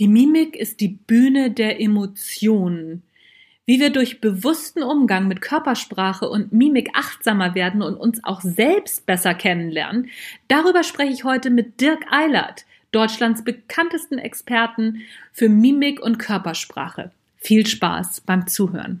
Die Mimik ist die Bühne der Emotionen. Wie wir durch bewussten Umgang mit Körpersprache und Mimik achtsamer werden und uns auch selbst besser kennenlernen, darüber spreche ich heute mit Dirk Eilert, Deutschlands bekanntesten Experten für Mimik und Körpersprache. Viel Spaß beim Zuhören.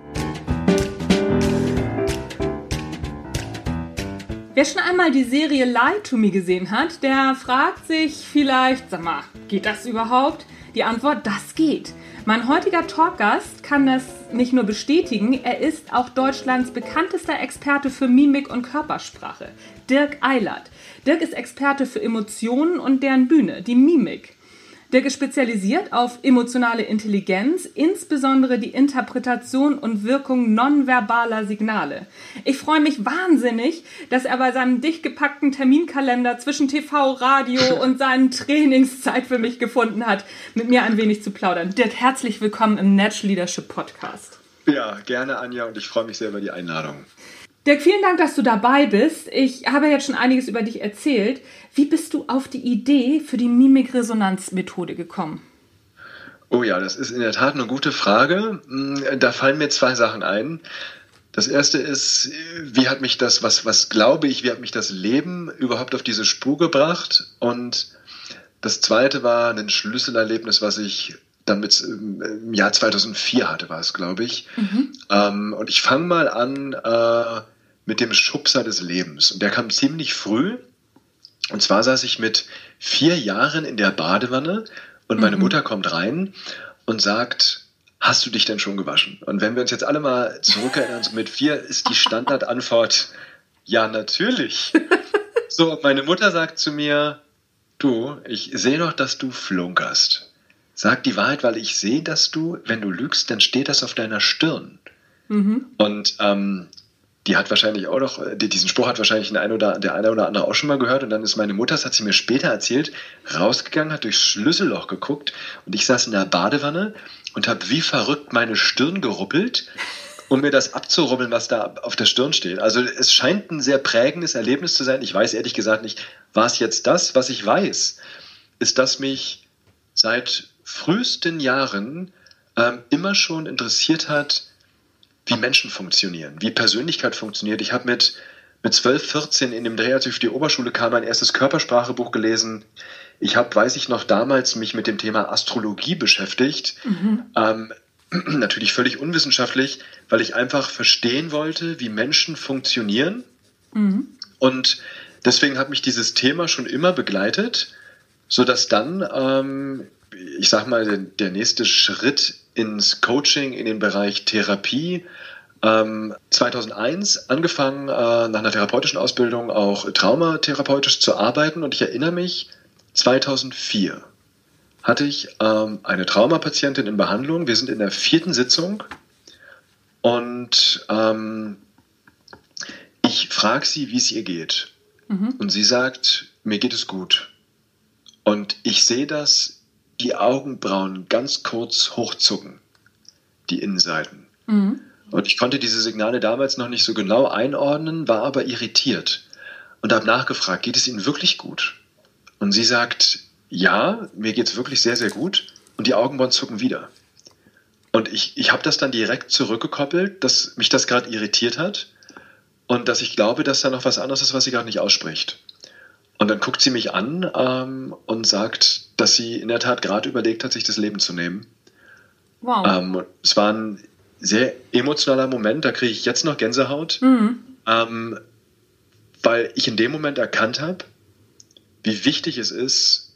Wer schon einmal die Serie Lie to Me gesehen hat, der fragt sich vielleicht, sag mal, geht das überhaupt? Die Antwort, das geht. Mein heutiger Talkgast kann das nicht nur bestätigen, er ist auch Deutschlands bekanntester Experte für Mimik und Körpersprache, Dirk Eilert. Dirk ist Experte für Emotionen und deren Bühne, die Mimik. Ist spezialisiert auf emotionale Intelligenz, insbesondere die Interpretation und Wirkung nonverbaler Signale. Ich freue mich wahnsinnig, dass er bei seinem dicht gepackten Terminkalender zwischen TV, Radio und seinen Trainingszeit für mich gefunden hat, mit mir ein wenig zu plaudern. Dirk, herzlich willkommen im Natural Leadership Podcast. Ja, gerne, Anja, und ich freue mich sehr über die Einladung. Dirk, vielen Dank, dass du dabei bist. Ich habe jetzt schon einiges über dich erzählt. Wie bist du auf die Idee für die Mimikresonanzmethode gekommen? Oh ja, das ist in der Tat eine gute Frage. Hm, da fallen mir zwei Sachen ein. Das erste ist, wie hat mich das, was, was glaube ich, wie hat mich das Leben überhaupt auf diese Spur gebracht? Und das zweite war ein Schlüsselerlebnis, was ich dann mit im Jahr 2004 hatte, war es, glaube ich. Mhm. Ähm, und ich fange mal an äh, mit dem Schubser des Lebens. Und der kam ziemlich früh. Und zwar saß ich mit vier Jahren in der Badewanne und meine mhm. Mutter kommt rein und sagt, hast du dich denn schon gewaschen? Und wenn wir uns jetzt alle mal zurückerinnern, so mit vier ist die Standardantwort, ja, natürlich. So, meine Mutter sagt zu mir, du, ich sehe doch, dass du flunkerst. Sag die Wahrheit, weil ich sehe, dass du, wenn du lügst, dann steht das auf deiner Stirn. Mhm. Und ähm, die hat wahrscheinlich auch noch, diesen Spruch hat wahrscheinlich ein oder, der eine oder andere auch schon mal gehört. Und dann ist meine Mutter, das hat sie mir später erzählt, rausgegangen, hat durchs Schlüsselloch geguckt und ich saß in der Badewanne und habe wie verrückt meine Stirn geruppelt, um mir das abzurubbeln, was da auf der Stirn steht. Also es scheint ein sehr prägendes Erlebnis zu sein. Ich weiß ehrlich gesagt nicht, war es jetzt das, was ich weiß, ist, dass mich seit frühesten Jahren ähm, immer schon interessiert hat, wie Menschen funktionieren, wie Persönlichkeit funktioniert. Ich habe mit, mit 12, 14 in dem Dreh, als ich auf die Oberschule kam, mein erstes Körpersprachebuch gelesen. Ich habe, weiß ich noch, damals mich mit dem Thema Astrologie beschäftigt. Mhm. Ähm, natürlich völlig unwissenschaftlich, weil ich einfach verstehen wollte, wie Menschen funktionieren. Mhm. Und deswegen hat mich dieses Thema schon immer begleitet, sodass dann, ähm, ich sag mal, der, der nächste Schritt ins Coaching, in den Bereich Therapie. Ähm, 2001 angefangen, äh, nach einer therapeutischen Ausbildung auch traumatherapeutisch zu arbeiten und ich erinnere mich, 2004 hatte ich ähm, eine Traumapatientin in Behandlung. Wir sind in der vierten Sitzung und ähm, ich frage sie, wie es ihr geht. Mhm. Und sie sagt, mir geht es gut. Und ich sehe das die Augenbrauen ganz kurz hochzucken, die Innenseiten. Mhm. Und ich konnte diese Signale damals noch nicht so genau einordnen, war aber irritiert und habe nachgefragt, geht es Ihnen wirklich gut? Und sie sagt, ja, mir geht es wirklich sehr, sehr gut und die Augenbrauen zucken wieder. Und ich, ich habe das dann direkt zurückgekoppelt, dass mich das gerade irritiert hat und dass ich glaube, dass da noch was anderes ist, was sie gerade nicht ausspricht. Und dann guckt sie mich an ähm, und sagt, dass sie in der Tat gerade überlegt hat, sich das Leben zu nehmen. Wow. Ähm, es war ein sehr emotionaler Moment, da kriege ich jetzt noch Gänsehaut, mhm. ähm, weil ich in dem Moment erkannt habe, wie wichtig es ist,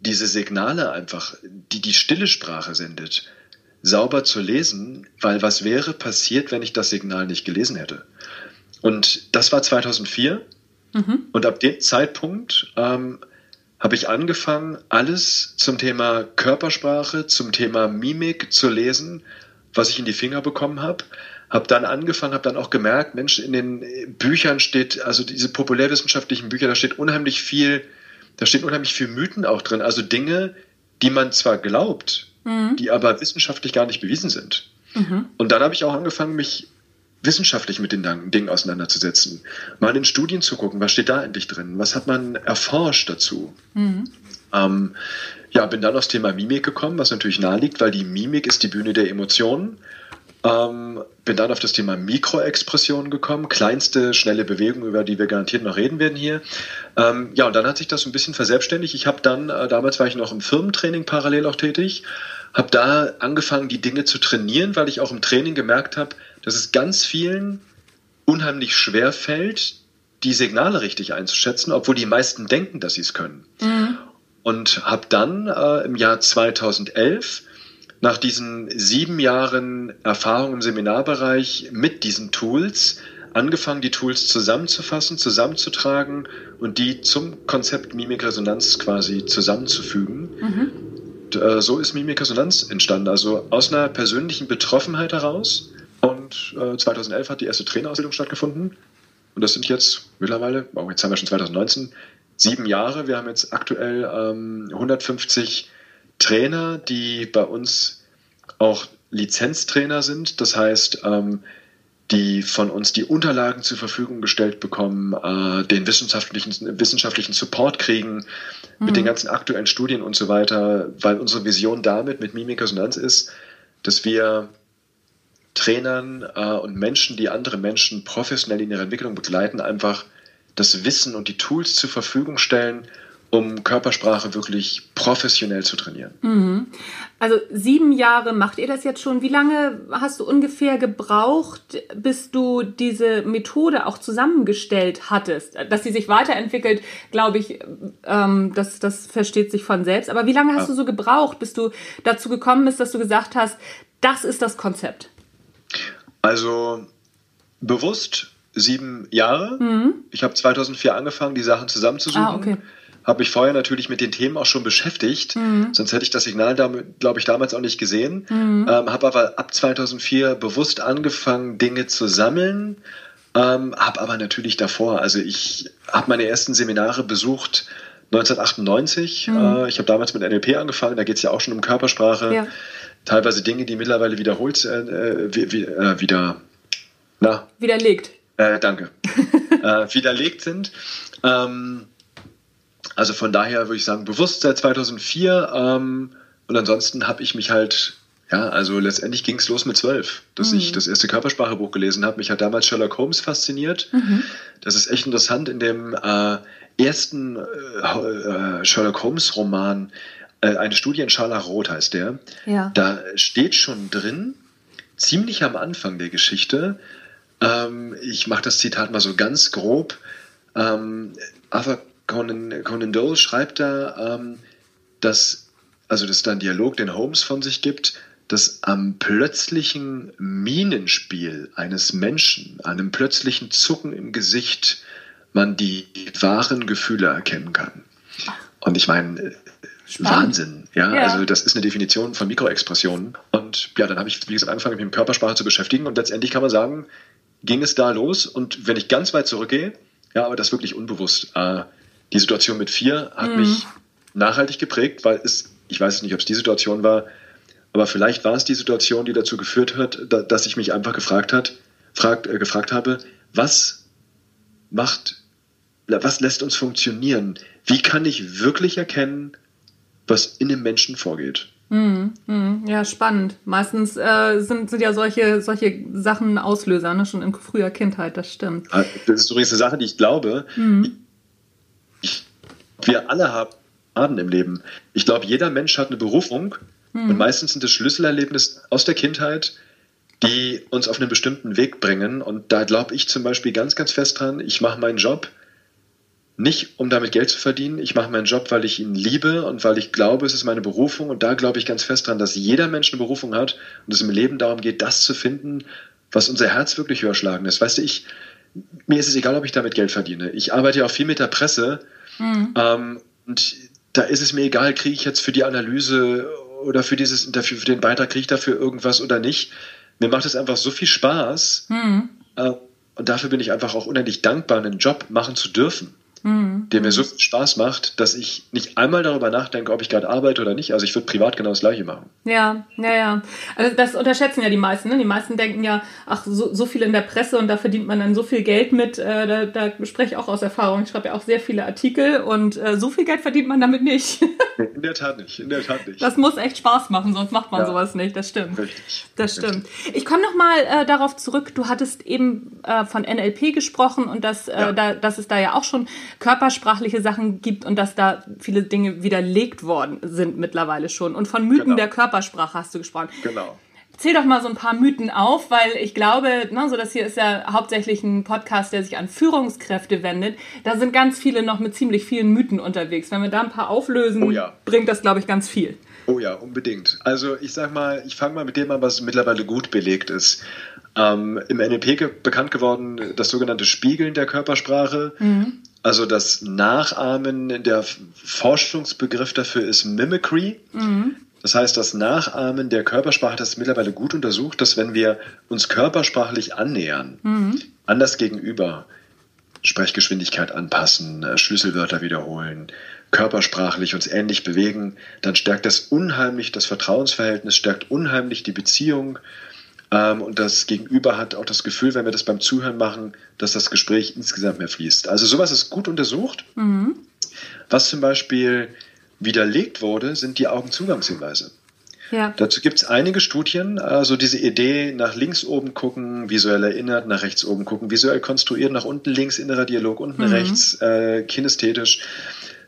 diese Signale einfach, die die stille Sprache sendet, sauber zu lesen, weil was wäre passiert, wenn ich das Signal nicht gelesen hätte? Und das war 2004. Mhm. Und ab dem Zeitpunkt ähm, habe ich angefangen, alles zum Thema Körpersprache, zum Thema Mimik zu lesen, was ich in die Finger bekommen habe. Habe dann angefangen, habe dann auch gemerkt, Mensch, in den Büchern steht, also diese populärwissenschaftlichen Bücher, da steht unheimlich viel, da steht unheimlich viel Mythen auch drin. Also Dinge, die man zwar glaubt, mhm. die aber wissenschaftlich gar nicht bewiesen sind. Mhm. Und dann habe ich auch angefangen, mich wissenschaftlich mit den Dingen auseinanderzusetzen, mal in Studien zu gucken, was steht da endlich drin, was hat man erforscht dazu. Mhm. Ähm, ja, bin dann aufs Thema Mimik gekommen, was natürlich naheliegt, weil die Mimik ist die Bühne der Emotionen. Ähm, bin dann auf das Thema Mikroexpression gekommen, kleinste, schnelle Bewegungen, über die wir garantiert noch reden werden hier. Ähm, ja, und dann hat sich das ein bisschen verselbstständigt. Ich habe dann, äh, damals war ich noch im Firmentraining parallel auch tätig, habe da angefangen, die Dinge zu trainieren, weil ich auch im Training gemerkt habe, dass es ganz vielen unheimlich schwer fällt, die Signale richtig einzuschätzen, obwohl die meisten denken, dass sie es können. Mhm. Und habe dann äh, im Jahr 2011 nach diesen sieben Jahren Erfahrung im Seminarbereich mit diesen Tools angefangen, die Tools zusammenzufassen, zusammenzutragen und die zum Konzept Mimikresonanz quasi zusammenzufügen. Mhm. Und, äh, so ist Mimikresonanz entstanden, also aus einer persönlichen Betroffenheit heraus. Und äh, 2011 hat die erste Trainerausbildung stattgefunden. Und das sind jetzt mittlerweile, oh, jetzt haben wir schon 2019, sieben Jahre. Wir haben jetzt aktuell ähm, 150 Trainer, die bei uns auch Lizenztrainer sind. Das heißt, ähm, die von uns die Unterlagen zur Verfügung gestellt bekommen, äh, den wissenschaftlichen, wissenschaftlichen Support kriegen, mhm. mit den ganzen aktuellen Studien und so weiter, weil unsere Vision damit mit Mimikresonanz ist, dass wir Trainern äh, und Menschen, die andere Menschen professionell in ihrer Entwicklung begleiten, einfach das Wissen und die Tools zur Verfügung stellen, um Körpersprache wirklich professionell zu trainieren. Mhm. Also sieben Jahre macht ihr das jetzt schon. Wie lange hast du ungefähr gebraucht, bis du diese Methode auch zusammengestellt hattest? Dass sie sich weiterentwickelt, glaube ich, ähm, das, das versteht sich von selbst. Aber wie lange hast ja. du so gebraucht, bis du dazu gekommen bist, dass du gesagt hast, das ist das Konzept? Also bewusst sieben Jahre. Mhm. Ich habe 2004 angefangen, die Sachen zusammenzusuchen. Ah, okay habe mich vorher natürlich mit den Themen auch schon beschäftigt, mhm. sonst hätte ich das Signal, glaube ich, damals auch nicht gesehen. Mhm. Ähm, habe aber ab 2004 bewusst angefangen, Dinge zu sammeln, ähm, habe aber natürlich davor, also ich habe meine ersten Seminare besucht 1998. Mhm. Äh, ich habe damals mit NLP angefangen, da geht es ja auch schon um Körpersprache. Ja. Teilweise Dinge, die mittlerweile wiederholt, äh, wie, wie, äh, wieder, na? Widerlegt. Äh, danke. äh, widerlegt sind. Ähm, also von daher würde ich sagen, bewusst seit 2004. Ähm, und ansonsten habe ich mich halt, ja, also letztendlich ging es los mit zwölf, dass mhm. ich das erste Körpersprachebuch gelesen habe. Mich hat damals Sherlock Holmes fasziniert. Mhm. Das ist echt interessant. In dem äh, ersten äh, äh Sherlock Holmes Roman, äh, eine Studie in Scharlachrot heißt der, ja. da steht schon drin, ziemlich am Anfang der Geschichte, ähm, ich mache das Zitat mal so ganz grob, ähm, Arthur Conan, Conan Doyle schreibt da, ähm, dass, also das ist ein Dialog, den Holmes von sich gibt, dass am plötzlichen Minenspiel eines Menschen, einem plötzlichen Zucken im Gesicht, man die wahren Gefühle erkennen kann. Und ich meine, Wahnsinn. Ja? ja? also das ist eine Definition von Mikroexpressionen. Und ja, dann habe ich, wie gesagt, angefangen, mich mit Körpersprache zu beschäftigen. Und letztendlich kann man sagen, ging es da los. Und wenn ich ganz weit zurückgehe, ja, aber das wirklich unbewusst. Äh, die Situation mit vier hat mhm. mich nachhaltig geprägt, weil es, ich weiß nicht, ob es die Situation war, aber vielleicht war es die Situation, die dazu geführt hat, da, dass ich mich einfach gefragt hat, fragt, äh, gefragt habe, was macht, was lässt uns funktionieren? Wie kann ich wirklich erkennen, was in dem Menschen vorgeht? Mm, mm, ja, spannend. Meistens äh, sind, sind ja solche, solche Sachen Auslöser, ne? schon in früher Kindheit, das stimmt. Ah, das ist übrigens eine Sache, die ich glaube, mm wir alle haben im Leben. Ich glaube, jeder Mensch hat eine Berufung mhm. und meistens sind es Schlüsselerlebnisse aus der Kindheit, die uns auf einen bestimmten Weg bringen. Und da glaube ich zum Beispiel ganz, ganz fest dran, ich mache meinen Job, nicht um damit Geld zu verdienen. Ich mache meinen Job, weil ich ihn liebe und weil ich glaube, es ist meine Berufung. Und da glaube ich ganz fest dran, dass jeder Mensch eine Berufung hat und es im Leben darum geht, das zu finden, was unser Herz wirklich höher schlagen lässt. Weißt du, ich, mir ist es egal, ob ich damit Geld verdiene. Ich arbeite ja auch viel mit der Presse. Mhm. Ähm, und da ist es mir egal, kriege ich jetzt für die Analyse oder für dieses Interview, für den Beitrag, kriege ich dafür irgendwas oder nicht. Mir macht es einfach so viel Spaß. Mhm. Äh, und dafür bin ich einfach auch unendlich dankbar, einen Job machen zu dürfen mhm. der mir so viel Spaß macht, dass ich nicht einmal darüber nachdenke, ob ich gerade arbeite oder nicht. Also ich würde privat genau das gleiche machen. Ja, ja, ja. Also das unterschätzen ja die meisten. Ne? Die meisten denken ja, ach, so, so viel in der Presse und da verdient man dann so viel Geld mit. Äh, da, da spreche ich auch aus Erfahrung. Ich schreibe ja auch sehr viele Artikel und äh, so viel Geld verdient man damit nicht. in der Tat nicht, in der Tat nicht. Das muss echt Spaß machen, sonst macht man ja. sowas nicht. Das stimmt. Richtig. Das stimmt. Richtig. Ich komme nochmal äh, darauf zurück. Du hattest eben äh, von NLP gesprochen und dass, äh, ja. da, dass es da ja auch schon körpersprachliche Sachen gibt und dass da viele Dinge widerlegt worden sind mittlerweile schon. Und von Mythen genau. der Körpersprache hast du gesprochen. Genau. Zähl doch mal so ein paar Mythen auf, weil ich glaube, ne, so das hier ist ja hauptsächlich ein Podcast, der sich an Führungskräfte wendet. Da sind ganz viele noch mit ziemlich vielen Mythen unterwegs. Wenn wir da ein paar auflösen, oh ja. bringt das, glaube ich, ganz viel. Oh ja, unbedingt. Also ich sag mal, ich fange mal mit dem an, was mittlerweile gut belegt ist. Ähm, Im NLP bekannt geworden das sogenannte Spiegeln der Körpersprache. Mhm. Also das Nachahmen, der Forschungsbegriff dafür ist Mimicry. Mhm. Das heißt, das Nachahmen der Körpersprache, das ist mittlerweile gut untersucht, dass wenn wir uns körpersprachlich annähern, mhm. an das Gegenüber, Sprechgeschwindigkeit anpassen, äh, Schlüsselwörter wiederholen, körpersprachlich uns ähnlich bewegen, dann stärkt das unheimlich das Vertrauensverhältnis, stärkt unheimlich die Beziehung. Ähm, und das Gegenüber hat auch das Gefühl, wenn wir das beim Zuhören machen, dass das Gespräch insgesamt mehr fließt. Also sowas ist gut untersucht. Mhm. Was zum Beispiel widerlegt wurde, sind die Augenzugangshinweise. Ja. Dazu gibt es einige Studien, also diese Idee nach links oben gucken, visuell erinnert, nach rechts oben gucken, visuell konstruiert, nach unten links, innerer Dialog, unten mhm. rechts, äh, kinästhetisch.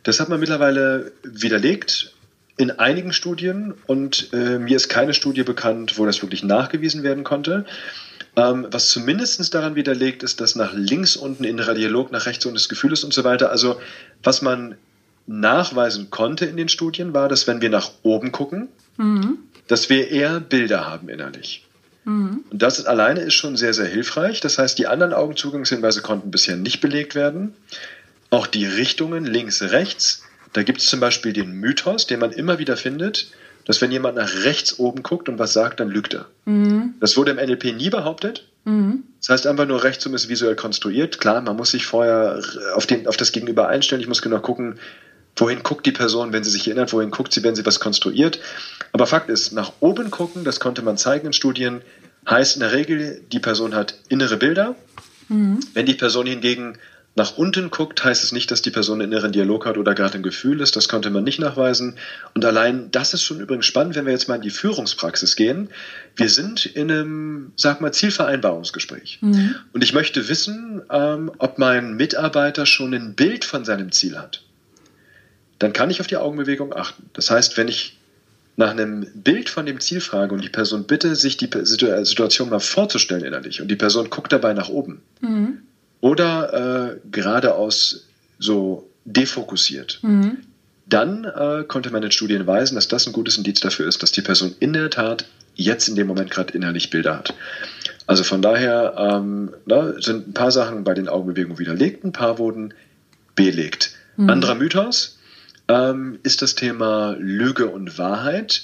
Das hat man mittlerweile widerlegt in einigen Studien und äh, mir ist keine Studie bekannt, wo das wirklich nachgewiesen werden konnte. Ähm, was zumindest daran widerlegt ist, dass nach links unten innerer Dialog, nach rechts unten des Gefühls und so weiter, also was man nachweisen konnte in den Studien, war, dass wenn wir nach oben gucken, mhm. dass wir eher Bilder haben innerlich. Mhm. Und das alleine ist schon sehr, sehr hilfreich. Das heißt, die anderen Augenzugangshinweise konnten bisher nicht belegt werden. Auch die Richtungen links, rechts. Da gibt es zum Beispiel den Mythos, den man immer wieder findet, dass wenn jemand nach rechts oben guckt und was sagt, dann lügt er. Mhm. Das wurde im NLP nie behauptet. Mhm. Das heißt einfach nur rechts oben ist visuell konstruiert. Klar, man muss sich vorher auf, den, auf das Gegenüber einstellen. Ich muss genau gucken, wohin guckt die Person, wenn sie sich erinnert, wohin guckt sie, wenn sie was konstruiert. Aber Fakt ist, nach oben gucken, das konnte man zeigen in Studien, heißt in der Regel, die Person hat innere Bilder. Mhm. Wenn die Person hingegen nach unten guckt, heißt es nicht, dass die Person einen inneren Dialog hat oder gerade ein Gefühl ist. Das konnte man nicht nachweisen. Und allein das ist schon übrigens spannend, wenn wir jetzt mal in die Führungspraxis gehen. Wir sind in einem, sag mal, Zielvereinbarungsgespräch. Mhm. Und ich möchte wissen, ähm, ob mein Mitarbeiter schon ein Bild von seinem Ziel hat. Dann kann ich auf die Augenbewegung achten. Das heißt, wenn ich nach einem Bild von dem Ziel frage und die Person bitte, sich die Situation mal vorzustellen innerlich und die Person guckt dabei nach oben, mhm oder äh, geradeaus so defokussiert. Mhm. Dann äh, konnte man in Studien weisen, dass das ein gutes Indiz dafür ist, dass die Person in der Tat jetzt in dem Moment gerade innerlich Bilder hat. Also von daher ähm, na, sind ein paar Sachen bei den Augenbewegungen widerlegt, ein paar wurden belegt. Mhm. Anderer Mythos ähm, ist das Thema Lüge und Wahrheit.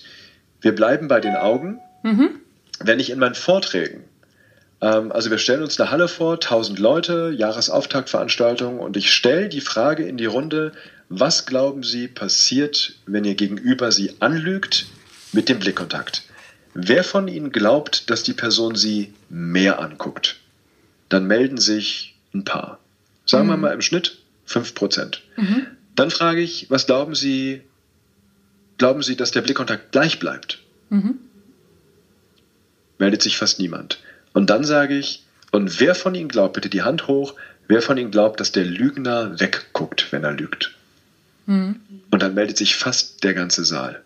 Wir bleiben bei den Augen. Mhm. Wenn ich in meinen Vorträgen also wir stellen uns eine Halle vor, 1000 Leute, Jahresauftaktveranstaltung und ich stelle die Frage in die Runde, was glauben Sie passiert, wenn Ihr Gegenüber Sie anlügt mit dem Blickkontakt? Wer von Ihnen glaubt, dass die Person Sie mehr anguckt? Dann melden sich ein paar. Sagen mhm. wir mal im Schnitt 5%. Mhm. Dann frage ich, was glauben Sie, glauben Sie, dass der Blickkontakt gleich bleibt? Mhm. Meldet sich fast niemand. Und dann sage ich, und wer von Ihnen glaubt, bitte die Hand hoch, wer von Ihnen glaubt, dass der Lügner wegguckt, wenn er lügt? Mhm. Und dann meldet sich fast der ganze Saal.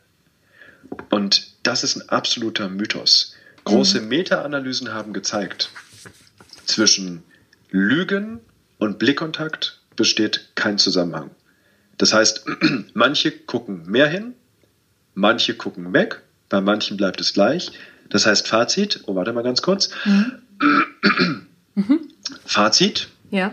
Und das ist ein absoluter Mythos. Große mhm. Meta-Analysen haben gezeigt, zwischen Lügen und Blickkontakt besteht kein Zusammenhang. Das heißt, manche gucken mehr hin, manche gucken weg, bei manchen bleibt es gleich. Das heißt, Fazit, oh, warte mal ganz kurz. Mhm. Fazit. Ja.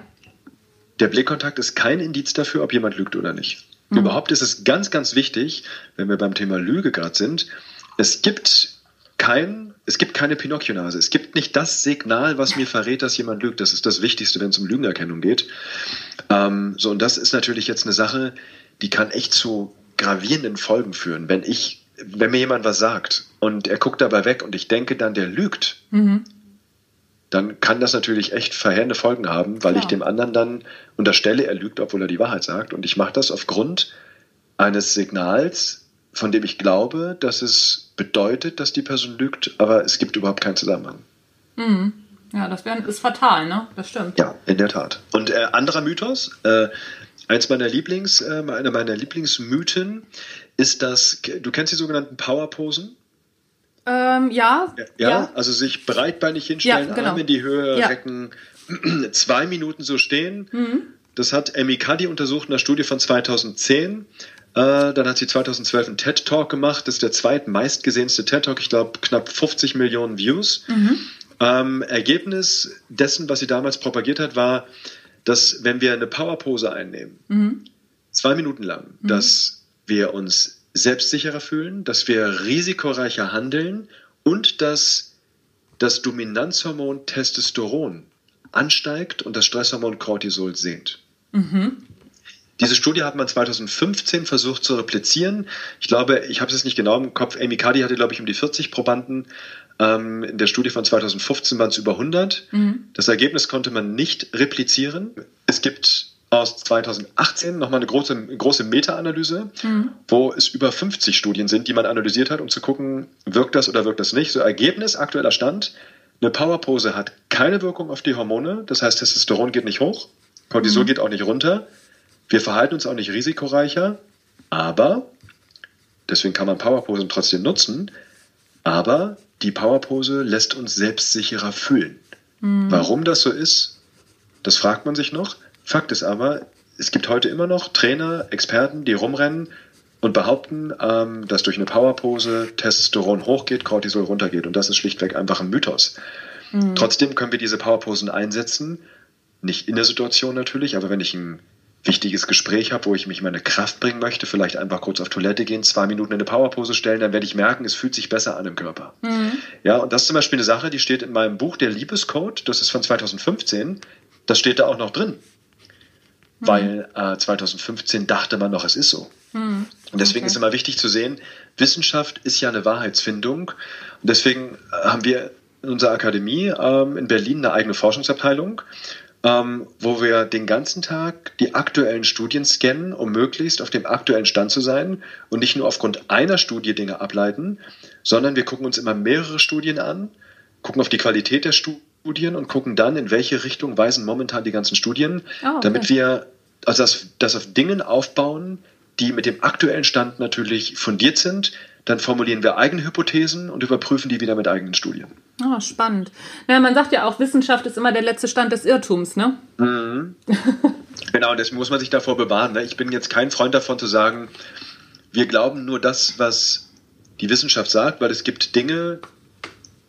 Der Blickkontakt ist kein Indiz dafür, ob jemand lügt oder nicht. Mhm. Überhaupt ist es ganz, ganz wichtig, wenn wir beim Thema Lüge gerade sind, es gibt kein, es gibt keine Pinocchio-Nase. Es gibt nicht das Signal, was mir verrät, dass jemand lügt. Das ist das Wichtigste, wenn es um Lügenerkennung geht. Ähm, so, und das ist natürlich jetzt eine Sache, die kann echt zu gravierenden Folgen führen. Wenn ich, wenn mir jemand was sagt und er guckt dabei weg und ich denke dann, der lügt, mhm. dann kann das natürlich echt verheerende Folgen haben, weil ja. ich dem anderen dann unterstelle, er lügt, obwohl er die Wahrheit sagt. Und ich mache das aufgrund eines Signals, von dem ich glaube, dass es bedeutet, dass die Person lügt, aber es gibt überhaupt keinen Zusammenhang. Mhm. Ja, das wär, ist fatal, ne? Das stimmt. Ja, in der Tat. Und äh, anderer Mythos, äh, eins meiner Lieblings, äh, eine meiner Lieblingsmythen ist das, du kennst die sogenannten Powerposen? Ähm, ja, ja, ja. also sich breitbeinig hinstellen, ja, genau. Arme in die Höhe ja. recken, zwei Minuten so stehen. Mhm. Das hat Amy Cuddy untersucht in einer Studie von 2010. Äh, dann hat sie 2012 einen TED Talk gemacht. Das ist der zweitmeistgesehenste TED Talk. Ich glaube, knapp 50 Millionen Views. Mhm. Ähm, Ergebnis dessen, was sie damals propagiert hat, war, dass wenn wir eine Powerpose einnehmen, mhm. zwei Minuten lang, mhm. dass wir uns selbstsicherer fühlen, dass wir risikoreicher handeln und dass das Dominanzhormon Testosteron ansteigt und das Stresshormon Cortisol sinkt. Mhm. Diese Studie hat man 2015 versucht zu replizieren. Ich glaube, ich habe es jetzt nicht genau im Kopf. Amy Cuddy hatte, glaube ich, um die 40 Probanden. Ähm, in der Studie von 2015 waren es über 100. Mhm. Das Ergebnis konnte man nicht replizieren. Es gibt aus 2018 nochmal eine große, große Meta-Analyse, mhm. wo es über 50 Studien sind, die man analysiert hat, um zu gucken, wirkt das oder wirkt das nicht. So Ergebnis, aktueller Stand, eine Powerpose hat keine Wirkung auf die Hormone, das heißt Testosteron geht nicht hoch, Cortisol mhm. geht auch nicht runter. Wir verhalten uns auch nicht risikoreicher, aber, deswegen kann man Powerposen trotzdem nutzen, aber die Powerpose lässt uns selbstsicherer fühlen. Mhm. Warum das so ist, das fragt man sich noch. Fakt ist aber, es gibt heute immer noch Trainer, Experten, die rumrennen und behaupten, ähm, dass durch eine Powerpose Testosteron hochgeht, Cortisol runtergeht. Und das ist schlichtweg einfach ein Mythos. Mhm. Trotzdem können wir diese Powerposen einsetzen. Nicht in der Situation natürlich, aber wenn ich ein wichtiges Gespräch habe, wo ich mich meine Kraft bringen möchte, vielleicht einfach kurz auf Toilette gehen, zwei Minuten in eine Powerpose stellen, dann werde ich merken, es fühlt sich besser an im Körper. Mhm. Ja, und das ist zum Beispiel eine Sache, die steht in meinem Buch, der Liebescode, das ist von 2015, das steht da auch noch drin. Mhm. Weil äh, 2015 dachte man noch, es ist so. Mhm. Und deswegen okay. ist immer wichtig zu sehen, Wissenschaft ist ja eine Wahrheitsfindung. Und deswegen äh, haben wir in unserer Akademie ähm, in Berlin eine eigene Forschungsabteilung ähm, wo wir den ganzen Tag die aktuellen Studien scannen, um möglichst auf dem aktuellen Stand zu sein und nicht nur aufgrund einer Studie Dinge ableiten, sondern wir gucken uns immer mehrere Studien an, gucken auf die Qualität der Studien und gucken dann, in welche Richtung weisen momentan die ganzen Studien, oh, okay. damit wir also das, das auf Dingen aufbauen, die mit dem aktuellen Stand natürlich fundiert sind, dann formulieren wir eigene Hypothesen und überprüfen die wieder mit eigenen Studien. Oh, spannend. Naja, man sagt ja auch, Wissenschaft ist immer der letzte Stand des Irrtums, ne? Mhm. genau, deswegen muss man sich davor bewahren. Ne? Ich bin jetzt kein Freund davon zu sagen, wir glauben nur das, was die Wissenschaft sagt, weil es gibt Dinge,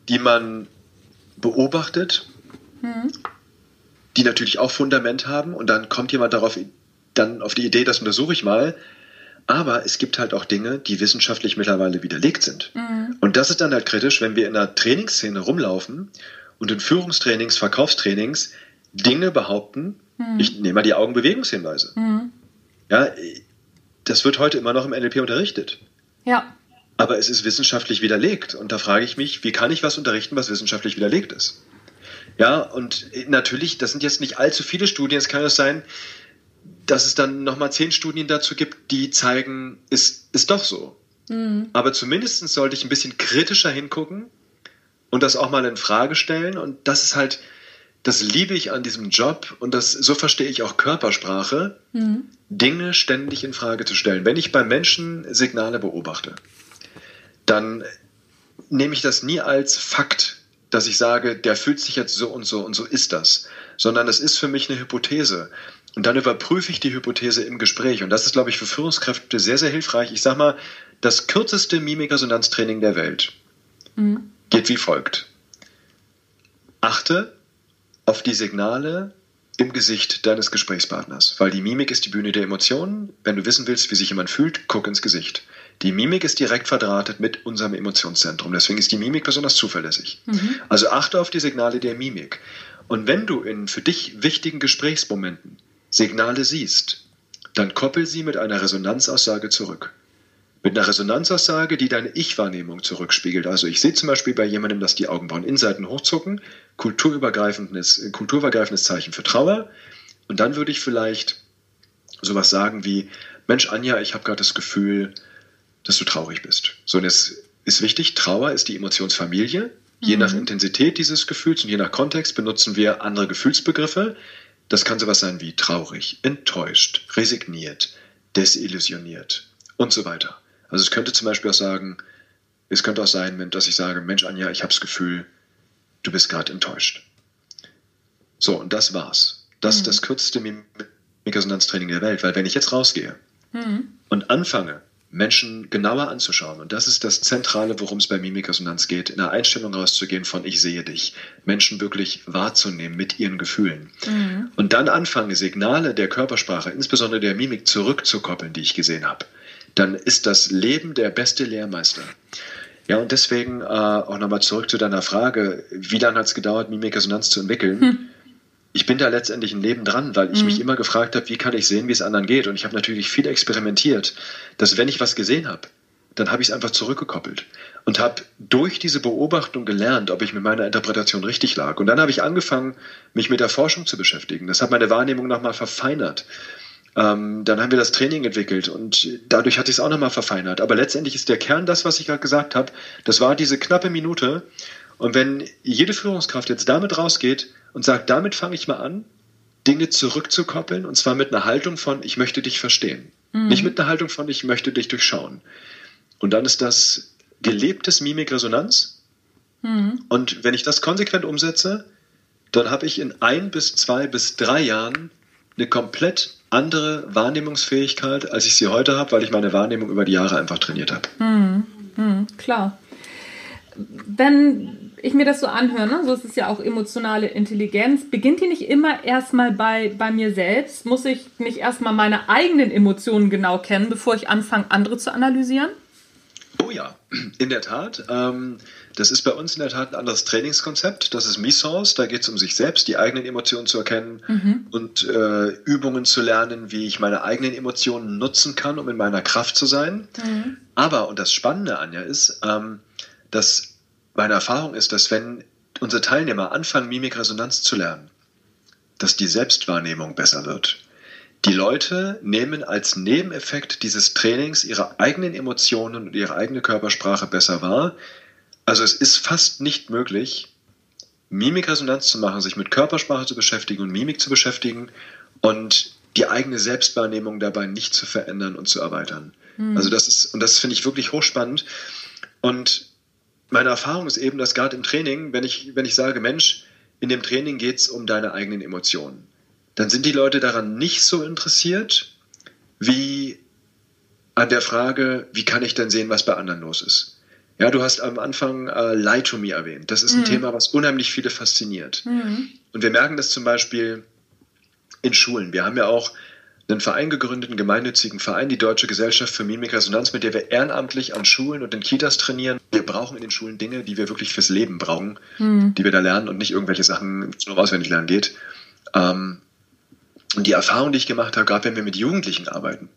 die man beobachtet, mhm. Die natürlich auch Fundament haben und dann kommt jemand darauf, dann auf die Idee, das untersuche ich mal. Aber es gibt halt auch Dinge, die wissenschaftlich mittlerweile widerlegt sind. Mhm. Und das ist dann halt kritisch, wenn wir in einer Trainingsszene rumlaufen und in Führungstrainings, Verkaufstrainings Dinge behaupten. Mhm. Ich nehme mal die Augenbewegungshinweise. Mhm. Ja, das wird heute immer noch im NLP unterrichtet. Ja. Aber es ist wissenschaftlich widerlegt. Und da frage ich mich, wie kann ich was unterrichten, was wissenschaftlich widerlegt ist? Ja, und natürlich, das sind jetzt nicht allzu viele Studien. Es kann ja sein, dass es dann nochmal zehn Studien dazu gibt, die zeigen, ist, ist doch so. Mhm. Aber zumindest sollte ich ein bisschen kritischer hingucken und das auch mal in Frage stellen. Und das ist halt, das liebe ich an diesem Job und das, so verstehe ich auch Körpersprache, mhm. Dinge ständig in Frage zu stellen. Wenn ich bei Menschen Signale beobachte, dann nehme ich das nie als Fakt dass ich sage, der fühlt sich jetzt so und so und so ist das, sondern es ist für mich eine Hypothese. Und dann überprüfe ich die Hypothese im Gespräch. Und das ist, glaube ich, für Führungskräfte sehr, sehr hilfreich. Ich sage mal, das kürzeste Mimikresonanztraining der Welt mhm. geht wie folgt. Achte auf die Signale im Gesicht deines Gesprächspartners, weil die Mimik ist die Bühne der Emotionen. Wenn du wissen willst, wie sich jemand fühlt, guck ins Gesicht. Die Mimik ist direkt verdrahtet mit unserem Emotionszentrum. Deswegen ist die Mimik besonders zuverlässig. Mhm. Also achte auf die Signale der Mimik. Und wenn du in für dich wichtigen Gesprächsmomenten Signale siehst, dann koppel sie mit einer Resonanzaussage zurück. Mit einer Resonanzaussage, die deine Ich-Wahrnehmung zurückspiegelt. Also ich sehe zum Beispiel bei jemandem, dass die Augenbrauen Innenseiten hochzucken, kulturübergreifendes, kulturübergreifendes Zeichen für Trauer. Und dann würde ich vielleicht sowas sagen wie, Mensch, Anja, ich habe gerade das Gefühl, dass du traurig bist. So, und es ist wichtig, Trauer ist die Emotionsfamilie. Je mhm. nach Intensität dieses Gefühls und je nach Kontext benutzen wir andere Gefühlsbegriffe. Das kann sowas sein wie traurig, enttäuscht, resigniert, desillusioniert und so weiter. Also es könnte zum Beispiel auch sagen, es könnte auch sein, dass ich sage, Mensch Anja, ich habe das Gefühl, du bist gerade enttäuscht. So, und das war's. Das mhm. ist das kürzeste Mimikresonanztraining der Welt, weil wenn ich jetzt rausgehe mhm. und anfange, Menschen genauer anzuschauen. Und das ist das Zentrale, worum es bei Mimikresonanz geht, in einer Einstellung rauszugehen von ich sehe dich, Menschen wirklich wahrzunehmen mit ihren Gefühlen. Mhm. Und dann anfange, Signale der Körpersprache, insbesondere der Mimik, zurückzukoppeln, die ich gesehen habe. Dann ist das Leben der beste Lehrmeister. Ja, und deswegen äh, auch nochmal zurück zu deiner Frage, wie lange hat es gedauert, Mimikresonanz zu entwickeln? Hm ich bin da letztendlich ein Leben dran, weil ich mhm. mich immer gefragt habe, wie kann ich sehen, wie es anderen geht. Und ich habe natürlich viel experimentiert, dass wenn ich was gesehen habe, dann habe ich es einfach zurückgekoppelt und habe durch diese Beobachtung gelernt, ob ich mit meiner Interpretation richtig lag. Und dann habe ich angefangen, mich mit der Forschung zu beschäftigen. Das hat meine Wahrnehmung nochmal verfeinert. Ähm, dann haben wir das Training entwickelt und dadurch hat sich es auch nochmal verfeinert. Aber letztendlich ist der Kern das, was ich gerade gesagt habe. Das war diese knappe Minute. Und wenn jede Führungskraft jetzt damit rausgeht und sagt, damit fange ich mal an, Dinge zurückzukoppeln und zwar mit einer Haltung von, ich möchte dich verstehen. Mhm. Nicht mit einer Haltung von, ich möchte dich durchschauen. Und dann ist das gelebtes Mimikresonanz. Mhm. Und wenn ich das konsequent umsetze, dann habe ich in ein bis zwei bis drei Jahren eine komplett andere Wahrnehmungsfähigkeit, als ich sie heute habe, weil ich meine Wahrnehmung über die Jahre einfach trainiert habe. Mhm. Mhm. Klar. Wenn ich mir das so anhöre, ne? so ist es ja auch emotionale Intelligenz, beginnt die nicht immer erstmal bei, bei mir selbst? Muss ich nicht erstmal meine eigenen Emotionen genau kennen, bevor ich anfange, andere zu analysieren? Oh ja, in der Tat. Ähm, das ist bei uns in der Tat ein anderes Trainingskonzept. Das ist Misource. Da geht es um sich selbst, die eigenen Emotionen zu erkennen mhm. und äh, Übungen zu lernen, wie ich meine eigenen Emotionen nutzen kann, um in meiner Kraft zu sein. Mhm. Aber, und das Spannende, Anja, ist, ähm, dass meine Erfahrung ist, dass wenn unsere Teilnehmer anfangen, Mimikresonanz zu lernen, dass die Selbstwahrnehmung besser wird. Die Leute nehmen als Nebeneffekt dieses Trainings ihre eigenen Emotionen und ihre eigene Körpersprache besser wahr. Also es ist fast nicht möglich, Mimikresonanz zu machen, sich mit Körpersprache zu beschäftigen und Mimik zu beschäftigen und die eigene Selbstwahrnehmung dabei nicht zu verändern und zu erweitern. Mhm. Also das ist, und das finde ich wirklich hochspannend. Und meine Erfahrung ist eben, dass gerade im Training, wenn ich, wenn ich sage, Mensch, in dem Training geht es um deine eigenen Emotionen, dann sind die Leute daran nicht so interessiert, wie an der Frage, wie kann ich denn sehen, was bei anderen los ist. Ja, du hast am Anfang äh, Lie to Me erwähnt. Das ist ein mhm. Thema, was unheimlich viele fasziniert. Mhm. Und wir merken das zum Beispiel in Schulen. Wir haben ja auch einen Verein gegründet, einen gemeinnützigen Verein, die Deutsche Gesellschaft für Mimikresonanz, mit der wir ehrenamtlich an Schulen und in Kitas trainieren. Wir brauchen in den Schulen Dinge, die wir wirklich fürs Leben brauchen, mhm. die wir da lernen und nicht irgendwelche Sachen nur auswendig lernen geht. Ähm, und die Erfahrung, die ich gemacht habe, gerade wenn wir mit Jugendlichen arbeiten,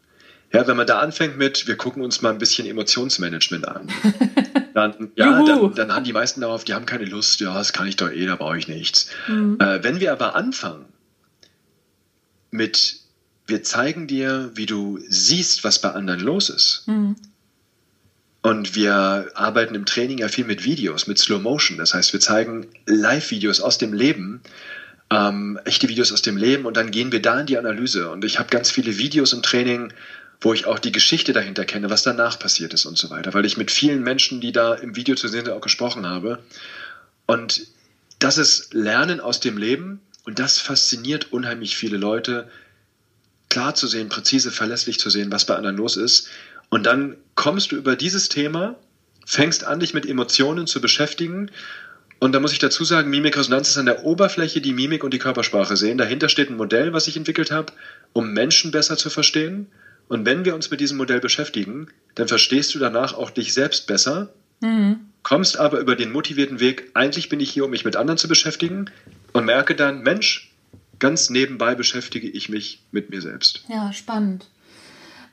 ja, wenn man da anfängt mit, wir gucken uns mal ein bisschen Emotionsmanagement an, dann, ja, dann, dann, haben die meisten darauf, die haben keine Lust, ja, das kann ich doch eh, da brauche ich nichts. Mhm. Äh, wenn wir aber anfangen mit wir zeigen dir, wie du siehst, was bei anderen los ist. Mhm. Und wir arbeiten im Training ja viel mit Videos, mit Slow Motion. Das heißt, wir zeigen Live-Videos aus dem Leben, ähm, echte Videos aus dem Leben und dann gehen wir da in die Analyse. Und ich habe ganz viele Videos im Training, wo ich auch die Geschichte dahinter kenne, was danach passiert ist und so weiter, weil ich mit vielen Menschen, die da im Video zu sehen sind, auch gesprochen habe. Und das ist Lernen aus dem Leben und das fasziniert unheimlich viele Leute, klar zu sehen, präzise, verlässlich zu sehen, was bei anderen los ist. Und dann kommst du über dieses Thema, fängst an, dich mit Emotionen zu beschäftigen. Und da muss ich dazu sagen, Mimikresonanz ist an der Oberfläche die Mimik und die Körpersprache sehen. Dahinter steht ein Modell, was ich entwickelt habe, um Menschen besser zu verstehen. Und wenn wir uns mit diesem Modell beschäftigen, dann verstehst du danach auch dich selbst besser, mhm. kommst aber über den motivierten Weg, eigentlich bin ich hier, um mich mit anderen zu beschäftigen und merke dann, Mensch, ganz nebenbei beschäftige ich mich mit mir selbst. Ja, spannend.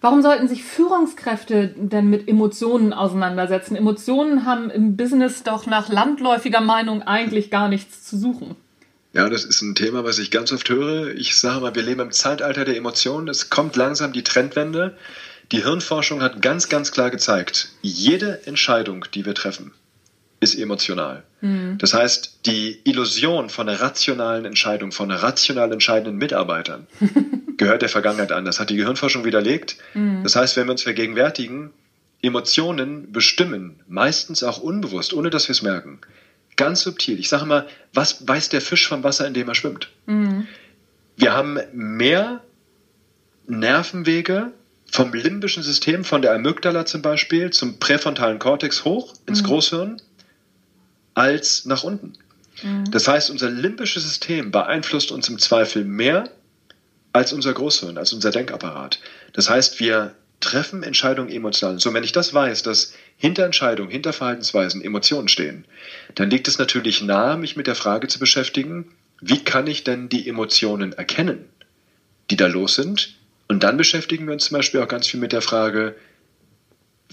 Warum sollten sich Führungskräfte denn mit Emotionen auseinandersetzen? Emotionen haben im Business doch nach landläufiger Meinung eigentlich gar nichts zu suchen. Ja, das ist ein Thema, was ich ganz oft höre. Ich sage mal, wir leben im Zeitalter der Emotionen. Es kommt langsam die Trendwende. Die Hirnforschung hat ganz, ganz klar gezeigt, jede Entscheidung, die wir treffen, ist emotional. Mhm. Das heißt, die Illusion von einer rationalen Entscheidung, von rational entscheidenden Mitarbeitern gehört der Vergangenheit an. Das hat die Gehirnforschung widerlegt. Mhm. Das heißt, wenn wir uns vergegenwärtigen, Emotionen bestimmen, meistens auch unbewusst, ohne dass wir es merken, ganz subtil. Ich sage mal, was weiß der Fisch vom Wasser, in dem er schwimmt? Mhm. Wir haben mehr Nervenwege vom limbischen System, von der Amygdala zum Beispiel, zum präfrontalen Kortex hoch ins mhm. Großhirn, als nach unten. Mhm. Das heißt, unser limbisches System beeinflusst uns im Zweifel mehr als unser Großhirn, als unser Denkapparat. Das heißt, wir treffen Entscheidungen emotional. So, wenn ich das weiß, dass hinter Entscheidungen, hinter Verhaltensweisen Emotionen stehen, dann liegt es natürlich nahe, mich mit der Frage zu beschäftigen, wie kann ich denn die Emotionen erkennen, die da los sind? Und dann beschäftigen wir uns zum Beispiel auch ganz viel mit der Frage,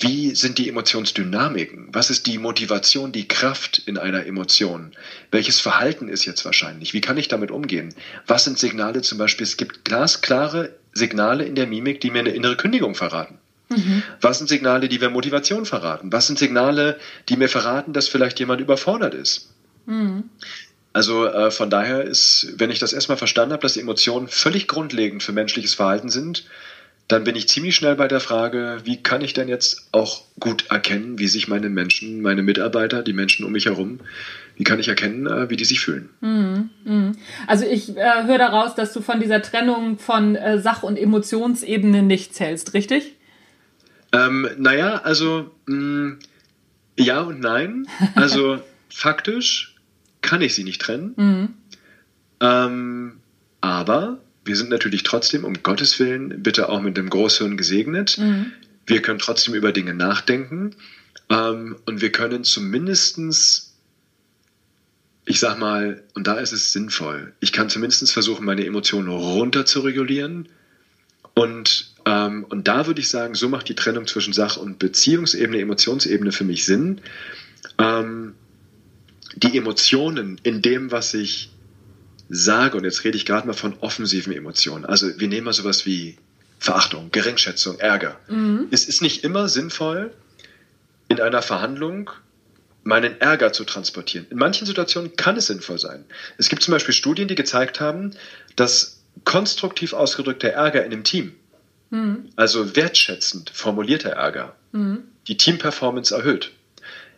wie sind die Emotionsdynamiken? Was ist die Motivation, die Kraft in einer Emotion? Welches Verhalten ist jetzt wahrscheinlich? Wie kann ich damit umgehen? Was sind Signale zum Beispiel? Es gibt glasklare Signale in der Mimik, die mir eine innere Kündigung verraten. Mhm. Was sind Signale, die mir Motivation verraten? Was sind Signale, die mir verraten, dass vielleicht jemand überfordert ist? Mhm. Also äh, von daher ist, wenn ich das erstmal verstanden habe, dass Emotionen völlig grundlegend für menschliches Verhalten sind, dann bin ich ziemlich schnell bei der Frage, wie kann ich denn jetzt auch gut erkennen, wie sich meine Menschen, meine Mitarbeiter, die Menschen um mich herum, wie kann ich erkennen, äh, wie die sich fühlen? Mhm, mhm. Also ich äh, höre daraus, dass du von dieser Trennung von äh, Sach- und Emotionsebene nichts hältst, richtig? Ähm, naja, also mh, mm, ja und nein. Also faktisch kann ich sie nicht trennen. Mhm. Ähm, aber wir sind natürlich trotzdem, um Gottes Willen, bitte auch mit dem Großhirn gesegnet. Mhm. Wir können trotzdem über Dinge nachdenken ähm, und wir können zumindestens, ich sag mal, und da ist es sinnvoll, ich kann zumindest versuchen, meine Emotionen runter zu regulieren. Und, ähm, und da würde ich sagen, so macht die Trennung zwischen Sach- und Beziehungsebene, Emotionsebene für mich Sinn. Ähm, die Emotionen in dem, was ich sage, und jetzt rede ich gerade mal von offensiven Emotionen, also wir nehmen mal sowas wie Verachtung, Geringschätzung, Ärger. Mhm. Es ist nicht immer sinnvoll, in einer Verhandlung meinen Ärger zu transportieren. In manchen Situationen kann es sinnvoll sein. Es gibt zum Beispiel Studien, die gezeigt haben, dass konstruktiv ausgedrückter Ärger in einem Team, mhm. also wertschätzend formulierter Ärger, mhm. die Teamperformance erhöht.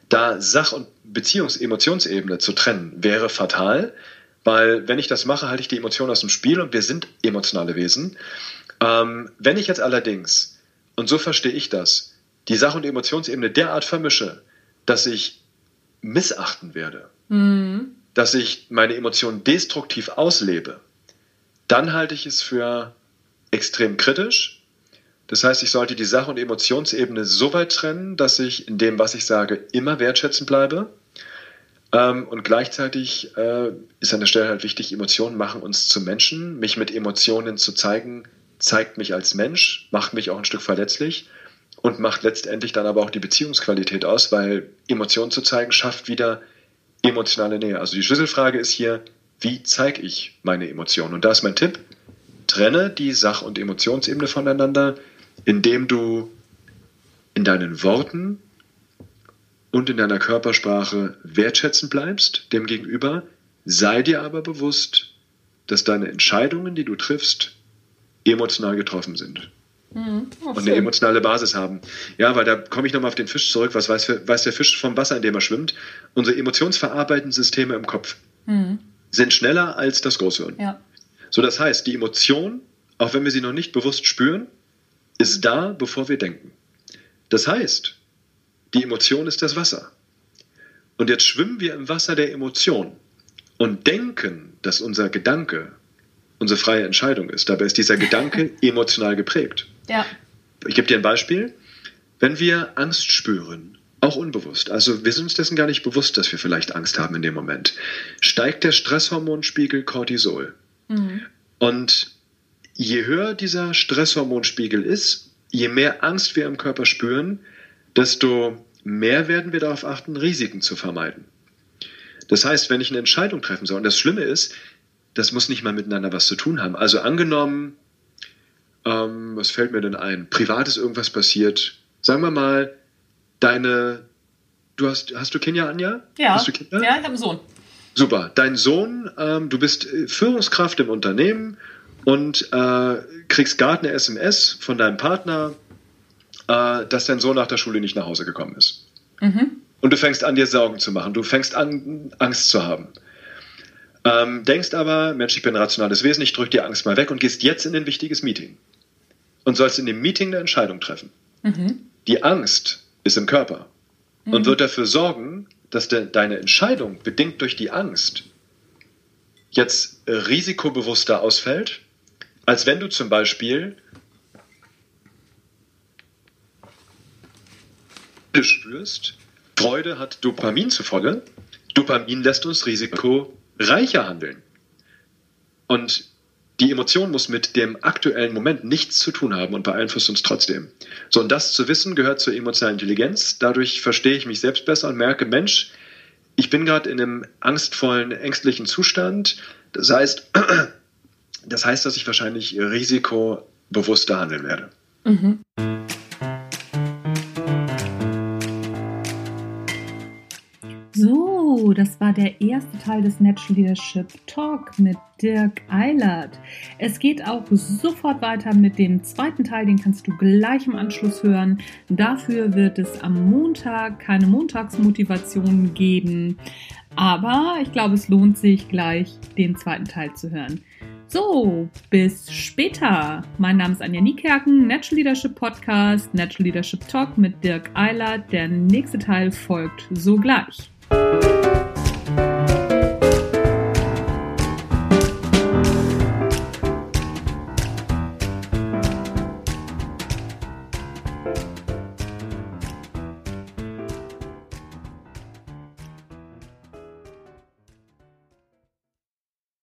Da Sach- und Beziehungs-Emotionsebene zu trennen, wäre fatal, weil wenn ich das mache, halte ich die Emotionen aus dem Spiel und wir sind emotionale Wesen. Ähm, wenn ich jetzt allerdings, und so verstehe ich das, die Sach- und Emotionsebene derart vermische, dass ich missachten werde, mhm. dass ich meine Emotionen destruktiv auslebe, dann halte ich es für extrem kritisch. Das heißt, ich sollte die Sach- und Emotionsebene so weit trennen, dass ich in dem, was ich sage, immer wertschätzend bleibe ähm, und gleichzeitig äh, ist an der Stelle halt wichtig, Emotionen machen uns zu Menschen. Mich mit Emotionen zu zeigen, zeigt mich als Mensch, macht mich auch ein Stück verletzlich und macht letztendlich dann aber auch die Beziehungsqualität aus, weil Emotionen zu zeigen schafft wieder emotionale Nähe. Also die Schlüsselfrage ist hier, wie zeige ich meine Emotionen? Und da ist mein Tipp, trenne die Sach- und Emotionsebene voneinander, indem du in deinen Worten und in deiner Körpersprache wertschätzend bleibst dem gegenüber, sei dir aber bewusst, dass deine Entscheidungen, die du triffst, emotional getroffen sind. Mhm. Und eine emotionale Basis haben. Ja, weil da komme ich nochmal auf den Fisch zurück. Was weiß, weiß, der Fisch vom Wasser, in dem er schwimmt? Unsere emotionsverarbeitenden Systeme im Kopf mhm. sind schneller als das Großhirn. Ja. So, das heißt, die Emotion, auch wenn wir sie noch nicht bewusst spüren, ist da, bevor wir denken. Das heißt, die Emotion ist das Wasser. Und jetzt schwimmen wir im Wasser der Emotion und denken, dass unser Gedanke unsere freie Entscheidung ist. Dabei ist dieser Gedanke emotional geprägt. Ja. Ich gebe dir ein Beispiel. Wenn wir Angst spüren, auch unbewusst, also wir sind uns dessen gar nicht bewusst, dass wir vielleicht Angst haben in dem Moment, steigt der Stresshormonspiegel Cortisol. Mhm. Und je höher dieser Stresshormonspiegel ist, je mehr Angst wir im Körper spüren, desto mehr werden wir darauf achten, Risiken zu vermeiden. Das heißt, wenn ich eine Entscheidung treffen soll, und das Schlimme ist, das muss nicht mal miteinander was zu tun haben. Also angenommen, ähm, was fällt mir denn ein? Privat ist irgendwas passiert. Sagen wir mal, deine, du hast, hast du Kinder, Anja? Ja. Hast du Kinder? Ja, ich habe einen Sohn. Super. Dein Sohn, ähm, du bist Führungskraft im Unternehmen und äh, kriegst gerade eine SMS von deinem Partner, äh, dass dein Sohn nach der Schule nicht nach Hause gekommen ist. Mhm. Und du fängst an, dir Sorgen zu machen. Du fängst an, Angst zu haben. Ähm, denkst aber, Mensch, ich bin ein rationales Wesen, ich drücke die Angst mal weg und gehst jetzt in ein wichtiges Meeting. Und sollst in dem Meeting eine Entscheidung treffen. Mhm. Die Angst ist im Körper mhm. und wird dafür sorgen, dass de deine Entscheidung, bedingt durch die Angst, jetzt risikobewusster ausfällt, als wenn du zum Beispiel spürst, Freude hat Dopamin zufolge. Dopamin lässt uns risikoreicher handeln. Und die Emotion muss mit dem aktuellen Moment nichts zu tun haben und beeinflusst uns trotzdem. So, und das zu wissen gehört zur emotionalen Intelligenz. Dadurch verstehe ich mich selbst besser und merke, Mensch, ich bin gerade in einem angstvollen, ängstlichen Zustand. Das heißt, das heißt, dass ich wahrscheinlich risikobewusster handeln werde. Mhm. Der erste Teil des Natural Leadership Talk mit Dirk Eilert. Es geht auch sofort weiter mit dem zweiten Teil, den kannst du gleich im Anschluss hören. Dafür wird es am Montag keine Montagsmotivation geben, aber ich glaube, es lohnt sich gleich den zweiten Teil zu hören. So, bis später. Mein Name ist Anja Niekerken, Natural Leadership Podcast, Natural Leadership Talk mit Dirk Eilert. Der nächste Teil folgt sogleich.